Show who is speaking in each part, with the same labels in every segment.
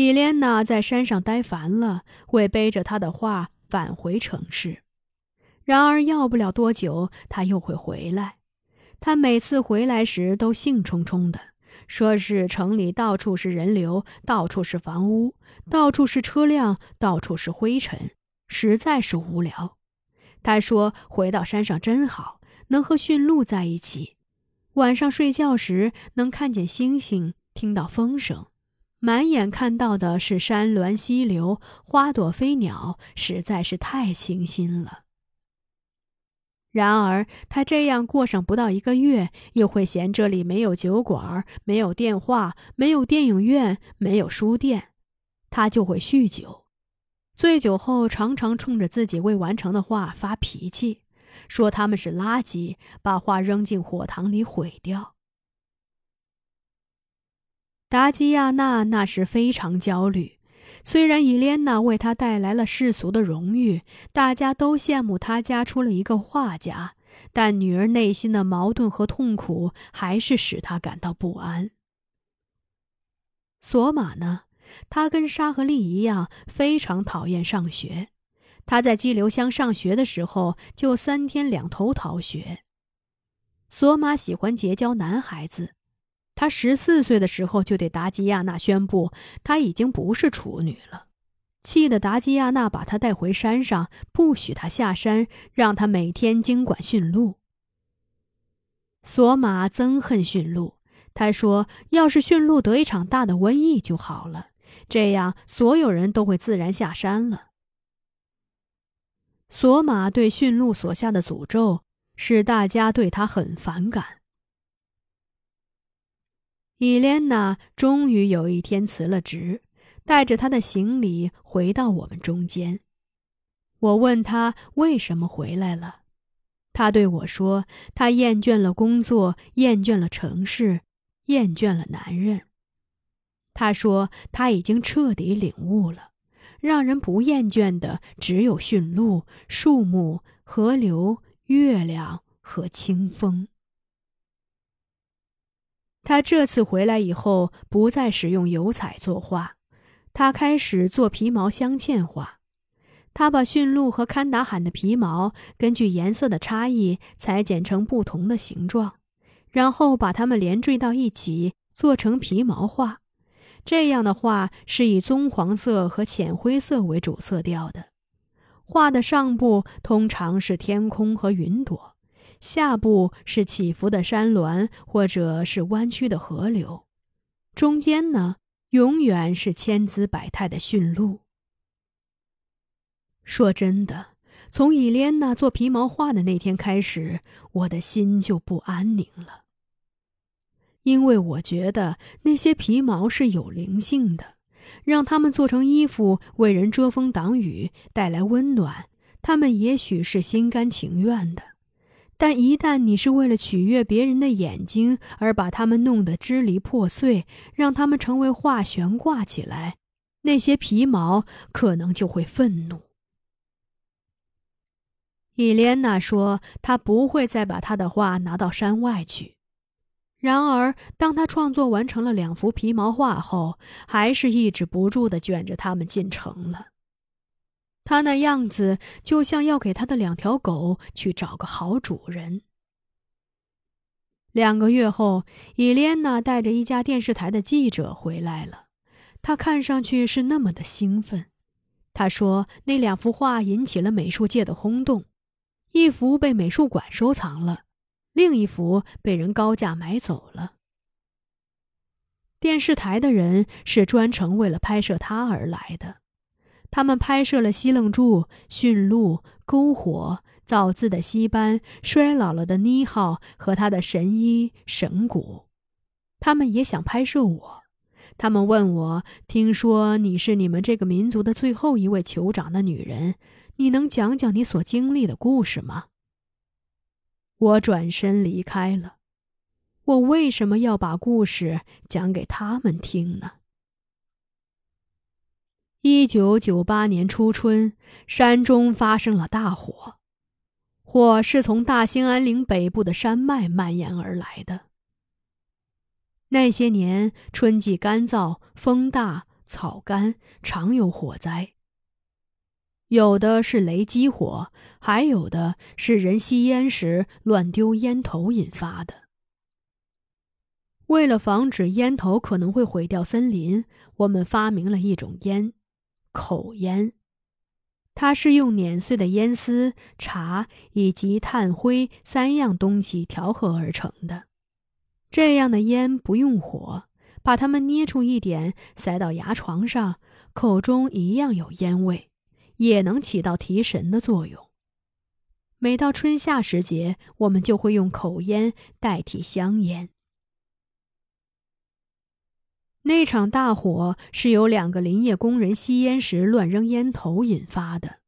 Speaker 1: 伊莲娜在山上待烦了，会背着他的画返回城市。然而，要不了多久，他又会回来。他每次回来时都兴冲冲的，说是城里到处是人流，到处是房屋，到处是车辆，到处是灰尘，实在是无聊。他说：“回到山上真好，能和驯鹿在一起。晚上睡觉时能看见星星，听到风声。”满眼看到的是山峦溪流、花朵飞鸟，实在是太清新了。然而，他这样过上不到一个月，又会嫌这里没有酒馆、没有电话、没有电影院、没有书店，他就会酗酒。醉酒后，常常冲着自己未完成的画发脾气，说他们是垃圾，把画扔进火塘里毁掉。达基亚娜那时非常焦虑，虽然伊莲娜为她带来了世俗的荣誉，大家都羡慕她家出了一个画家，但女儿内心的矛盾和痛苦还是使她感到不安。索玛呢？他跟沙和利一样，非常讨厌上学。他在激流乡上学的时候，就三天两头逃学。索玛喜欢结交男孩子。他十四岁的时候就对达吉亚娜宣布，他已经不是处女了，气得达吉亚娜把他带回山上，不许他下山，让他每天经管驯鹿。索马憎恨驯鹿，他说：“要是驯鹿得一场大的瘟疫就好了，这样所有人都会自然下山了。”索马对驯鹿所下的诅咒，使大家对他很反感。伊莲娜终于有一天辞了职，带着她的行李回到我们中间。我问她为什么回来了，她对我说：“她厌倦了工作，厌倦了城市，厌倦了男人。”她说：“她已经彻底领悟了，让人不厌倦的只有驯鹿、树木、河流、月亮和清风。”他这次回来以后，不再使用油彩作画，他开始做皮毛镶嵌画。他把驯鹿和堪达罕的皮毛根据颜色的差异裁剪成不同的形状，然后把它们连缀到一起做成皮毛画。这样的画是以棕黄色和浅灰色为主色调的。画的上部通常是天空和云朵。下部是起伏的山峦，或者是弯曲的河流；中间呢，永远是千姿百态的驯鹿。说真的，从伊莲娜做皮毛画的那天开始，我的心就不安宁了，因为我觉得那些皮毛是有灵性的，让它们做成衣服，为人遮风挡雨，带来温暖，他们也许是心甘情愿的。但一旦你是为了取悦别人的眼睛而把它们弄得支离破碎，让它们成为画悬挂起来，那些皮毛可能就会愤怒。伊莲娜说：“她不会再把她的画拿到山外去。”然而，当她创作完成了两幅皮毛画后，还是抑制不住的卷着它们进城了。他那样子就像要给他的两条狗去找个好主人。两个月后，伊莲娜带着一家电视台的记者回来了，她看上去是那么的兴奋。她说：“那两幅画引起了美术界的轰动，一幅被美术馆收藏了，另一幅被人高价买走了。电视台的人是专程为了拍摄它而来的。”他们拍摄了西楞柱、驯鹿、篝火、造字的西班、衰老了的妮号和他的神医神谷。他们也想拍摄我。他们问我：“听说你是你们这个民族的最后一位酋长的女人，你能讲讲你所经历的故事吗？”我转身离开了。我为什么要把故事讲给他们听呢？一九九八年初春，山中发生了大火，火是从大兴安岭北部的山脉蔓延而来的。那些年春季干燥，风大，草干，常有火灾。有的是雷击火，还有的是人吸烟时乱丢烟头引发的。为了防止烟头可能会毁掉森林，我们发明了一种烟——口烟。它是用碾碎的烟丝、茶以及炭灰三样东西调和而成的。这样的烟不用火，把它们捏出一点，塞到牙床上，口中一样有烟味，也能起到提神的作用。每到春夏时节，我们就会用口烟代替香烟。那场大火是由两个林业工人吸烟时乱扔烟头引发的。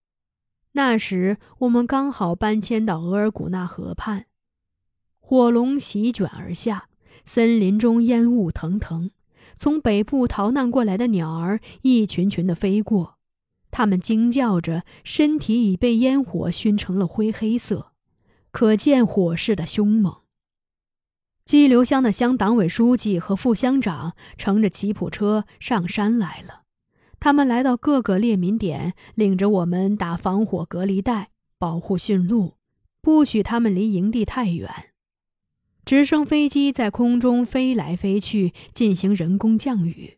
Speaker 1: 那时我们刚好搬迁到额尔古纳河畔，火龙席卷而下，森林中烟雾腾腾。从北部逃难过来的鸟儿一群群的飞过，它们惊叫着，身体已被烟火熏成了灰黑色，可见火势的凶猛。激流乡的乡党委书记和副乡长乘着吉普车上山来了，他们来到各个猎民点，领着我们打防火隔离带，保护驯鹿，不许他们离营地太远。直升飞机在空中飞来飞去，进行人工降雨。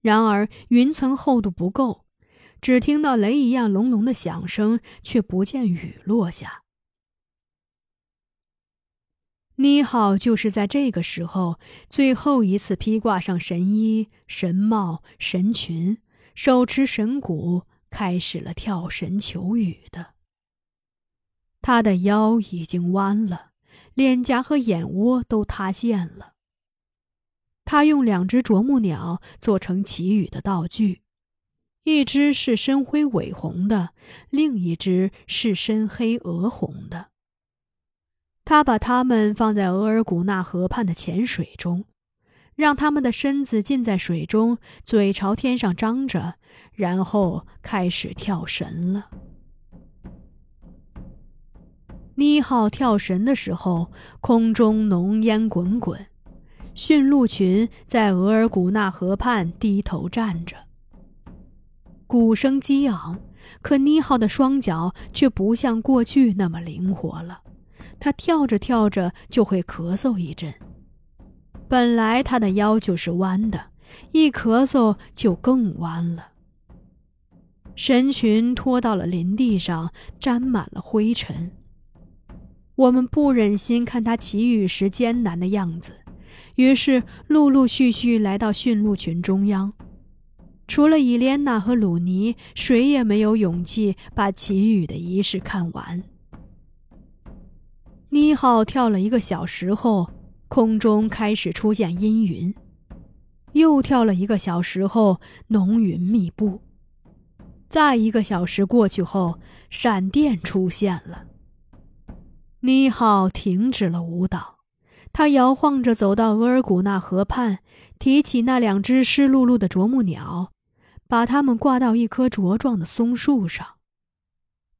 Speaker 1: 然而云层厚度不够，只听到雷一样隆隆的响声，却不见雨落下。妮好就是在这个时候最后一次披挂上神衣、神帽、神裙，手持神鼓，开始了跳神求雨的。他的腰已经弯了，脸颊和眼窝都塌陷了。他用两只啄木鸟做成祈雨的道具，一只是深灰尾红的，另一只是深黑鹅红的。他把它们放在额尔古纳河畔的浅水中，让它们的身子浸在水中，嘴朝天上张着，然后开始跳绳了。妮浩跳绳的时候，空中浓烟滚滚，驯鹿群在额尔古纳河畔低头站着，鼓声激昂，可妮浩的双脚却不像过去那么灵活了。他跳着跳着就会咳嗽一阵。本来他的腰就是弯的，一咳嗽就更弯了。神群拖到了林地上，沾满了灰尘。我们不忍心看他祈雨时艰难的样子，于是陆陆续续来到驯鹿群中央。除了伊莲娜和鲁尼，谁也没有勇气把祈雨的仪式看完。妮浩跳了一个小时后，空中开始出现阴云；又跳了一个小时后，浓云密布；再一个小时过去后，闪电出现了。妮浩停止了舞蹈，他摇晃着走到额尔古纳河畔，提起那两只湿漉漉的啄木鸟，把它们挂到一棵茁壮的松树上。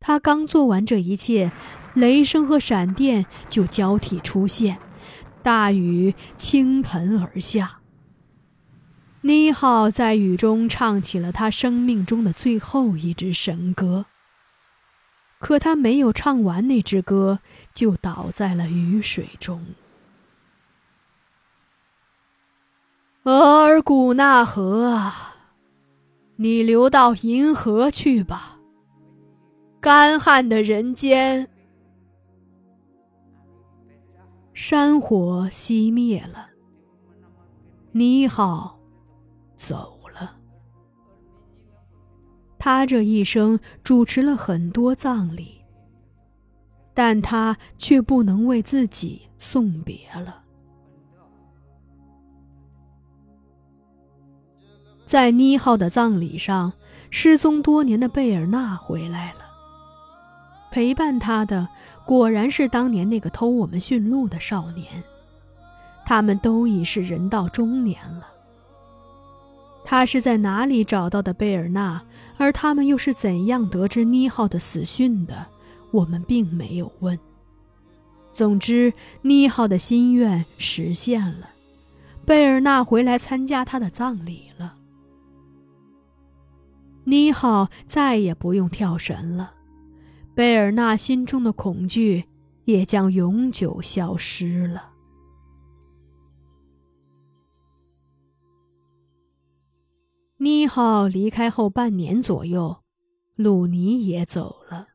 Speaker 1: 他刚做完这一切。雷声和闪电就交替出现，大雨倾盆而下。妮浩在雨中唱起了他生命中的最后一支神歌。可他没有唱完那支歌，就倒在了雨水中。额尔古纳河啊，你流到银河去吧。干旱的人间。山火熄灭了，尼浩走了。他这一生主持了很多葬礼，但他却不能为自己送别了。在尼浩的葬礼上，失踪多年的贝尔纳回来了。陪伴他的果然是当年那个偷我们驯鹿的少年，他们都已是人到中年了。他是在哪里找到的贝尔纳？而他们又是怎样得知妮浩的死讯的？我们并没有问。总之，妮浩的心愿实现了，贝尔纳回来参加他的葬礼了。妮浩再也不用跳绳了，贝尔纳心中的恐惧也将永久消失了。妮浩离开后半年左右，鲁尼也走了。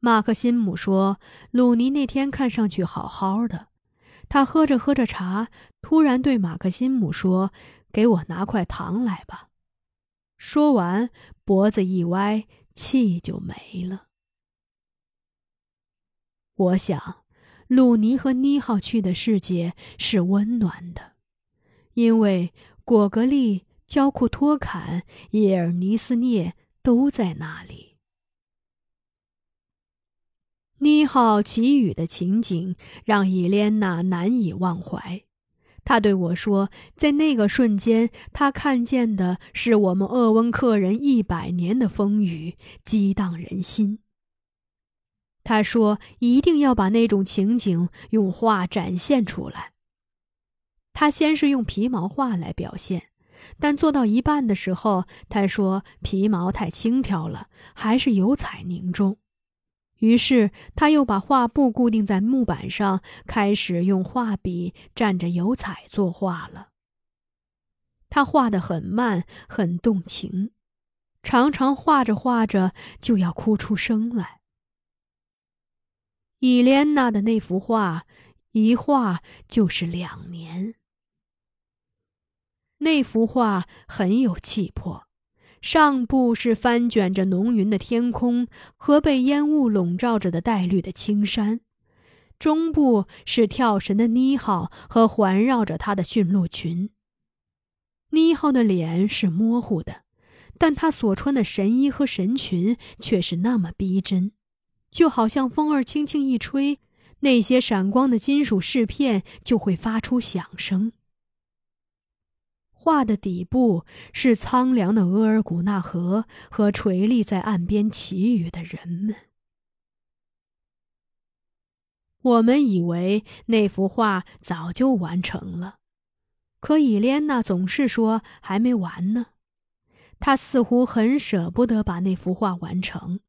Speaker 1: 马克辛姆说：“鲁尼那天看上去好好的。”他喝着喝着茶，突然对马克辛姆说：“给我拿块糖来吧。”说完，脖子一歪，气就没了。我想，鲁尼和妮浩去的世界是温暖的，因为果格利、焦库托坎、叶尔尼斯涅都在那里。妮浩给予的情景让伊莲娜难以忘怀。他对我说：“在那个瞬间，他看见的是我们鄂温克人一百年的风雨，激荡人心。”他说：“一定要把那种情景用画展现出来。”他先是用皮毛画来表现，但做到一半的时候，他说：“皮毛太轻佻了，还是油彩凝重。”于是他又把画布固定在木板上，开始用画笔蘸着油彩作画了。他画得很慢，很动情，常常画着画着就要哭出声来。伊莲娜的那幅画，一画就是两年。那幅画很有气魄。上部是翻卷着浓云的天空和被烟雾笼罩着的黛绿的青山，中部是跳神的妮浩和环绕着他的驯鹿群。妮浩的脸是模糊的，但他所穿的神衣和神裙却是那么逼真，就好像风儿轻轻一吹，那些闪光的金属饰片就会发出响声。画的底部是苍凉的额尔古纳河和垂立在岸边祈雨的人们。我们以为那幅画早就完成了，可伊莲娜总是说还没完呢。她似乎很舍不得把那幅画完成，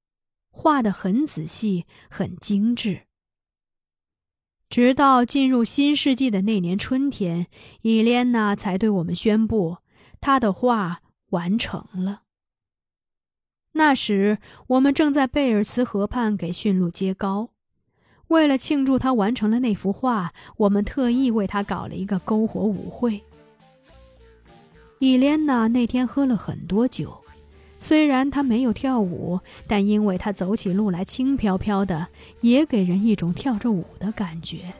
Speaker 1: 画的很仔细，很精致。直到进入新世纪的那年春天，伊莲娜才对我们宣布，她的画完成了。那时我们正在贝尔茨河畔给驯鹿接膏，为了庆祝她完成了那幅画，我们特意为她搞了一个篝火舞会。伊莲娜那天喝了很多酒。虽然他没有跳舞，但因为他走起路来轻飘飘的，也给人一种跳着舞的感觉。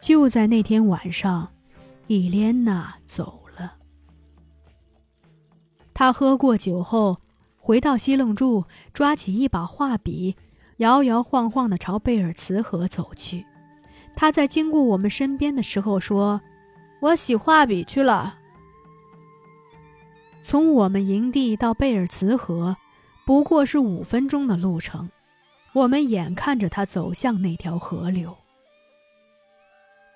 Speaker 1: 就在那天晚上，伊莲娜走了。他喝过酒后，回到西楞柱，抓起一把画笔，摇摇晃晃地朝贝尔茨河走去。他在经过我们身边的时候说：“我洗画笔去了。”从我们营地到贝尔茨河，不过是五分钟的路程。我们眼看着他走向那条河流。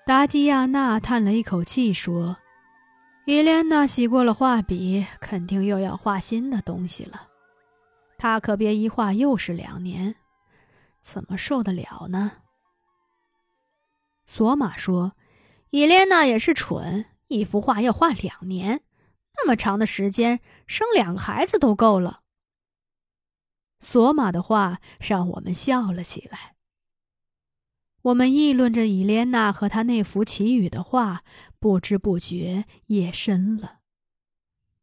Speaker 1: 达基亚娜叹了一口气说：“伊莲娜洗过了画笔，肯定又要画新的东西了。她可别一画又是两年，怎么受得了呢？”索玛说：“伊莲娜也是蠢，一幅画要画两年。”那么长的时间，生两个孩子都够了。索玛的话让我们笑了起来。我们议论着伊莲娜和她那幅祈雨的画，不知不觉夜深了。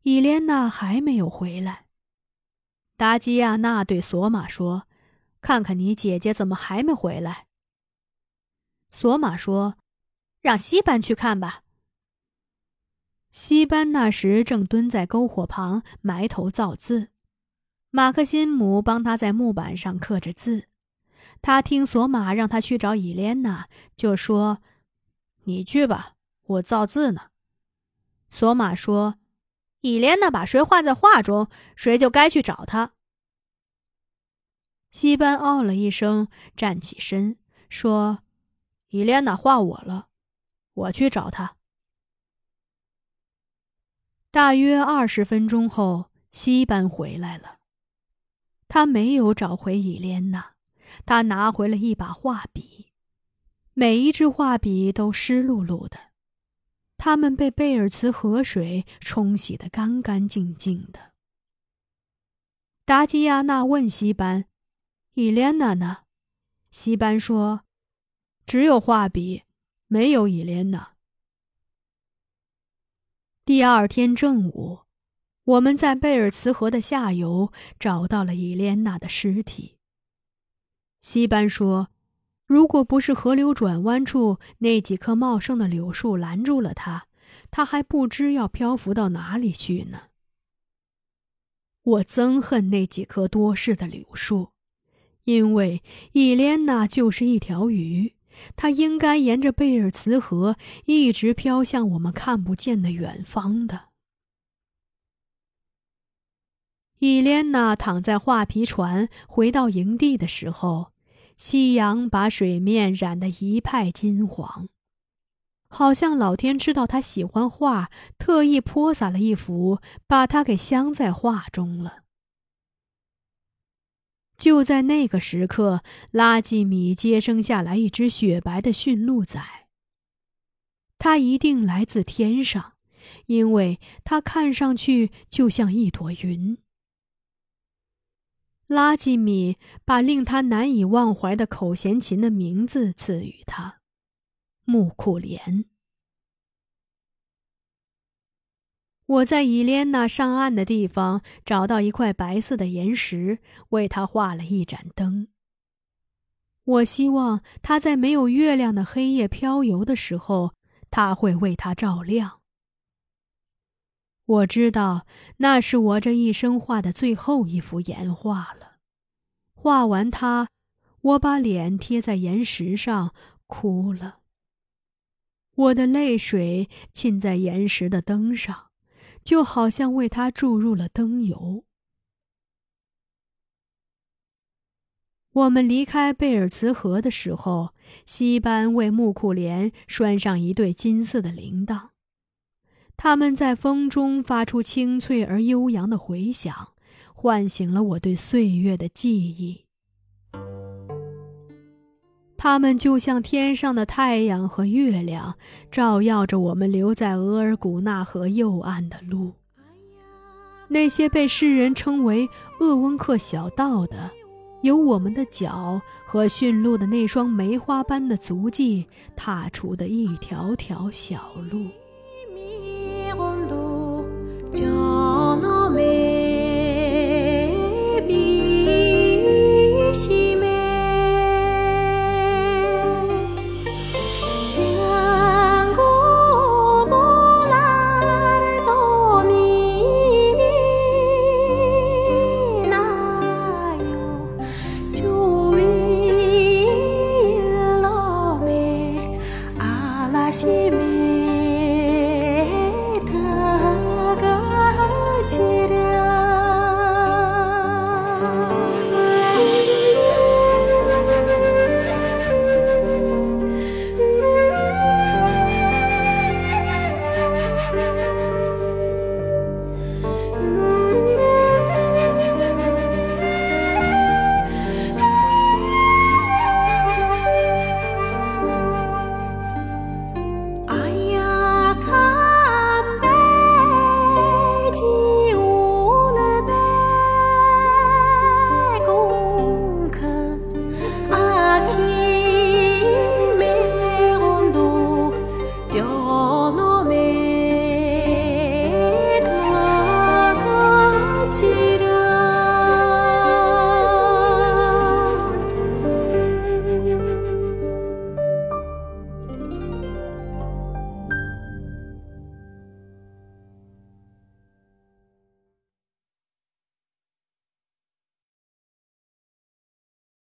Speaker 1: 伊莲娜还没有回来。达基亚娜对索玛说：“看看你姐姐怎么还没回来。”索玛说：“让西班去看吧。”西班那时正蹲在篝火旁埋头造字，马克辛姆帮他在木板上刻着字。他听索马让他去找伊莲娜，就说：“你去吧，我造字呢。”索马说：“伊莲娜把谁画在画中，谁就该去找她。”西班哦了一声，站起身说：“伊莲娜画我了，我去找她。”大约二十分钟后，西班回来了。他没有找回伊莲娜，他拿回了一把画笔，每一支画笔都湿漉漉的，它们被贝尔茨河水冲洗得干干净净的。达吉亚娜问西班：“伊莲娜呢？”西班说：“只有画笔，没有伊莲娜。”第二天正午，我们在贝尔茨河的下游找到了伊莲娜的尸体。西班说：“如果不是河流转弯处那几棵茂盛的柳树拦住了他，他还不知要漂浮到哪里去呢。”我憎恨那几棵多事的柳树，因为伊莲娜就是一条鱼，它应该沿着贝尔茨河一直飘向我们看不见的远方的。伊莲娜躺在画皮船回到营地的时候，夕阳把水面染得一派金黄。好像老天知道他喜欢画，特意泼洒了一幅，把她给镶在画中了。就在那个时刻，拉吉米接生下来一只雪白的驯鹿崽。它一定来自天上，因为它看上去就像一朵云。拉吉米把令他难以忘怀的口弦琴的名字赐予他。木库莲。我在伊莲娜上岸的地方找到一块白色的岩石，为她画了一盏灯。我希望她在没有月亮的黑夜漂游的时候，它会为她照亮。我知道那是我这一生画的最后一幅岩画了。画完它，我把脸贴在岩石上，哭了。我的泪水浸在岩石的灯上，就好像为它注入了灯油。我们离开贝尔茨河的时候，西班为木库莲拴上一对金色的铃铛，它们在风中发出清脆而悠扬的回响，唤醒了我对岁月的记忆。它们就像天上的太阳和月亮，照耀着我们留在额尔古纳河右岸的路。那些被世人称为鄂温克小道的，有我们的脚和驯鹿的那双梅花般的足迹踏出的一条条小路。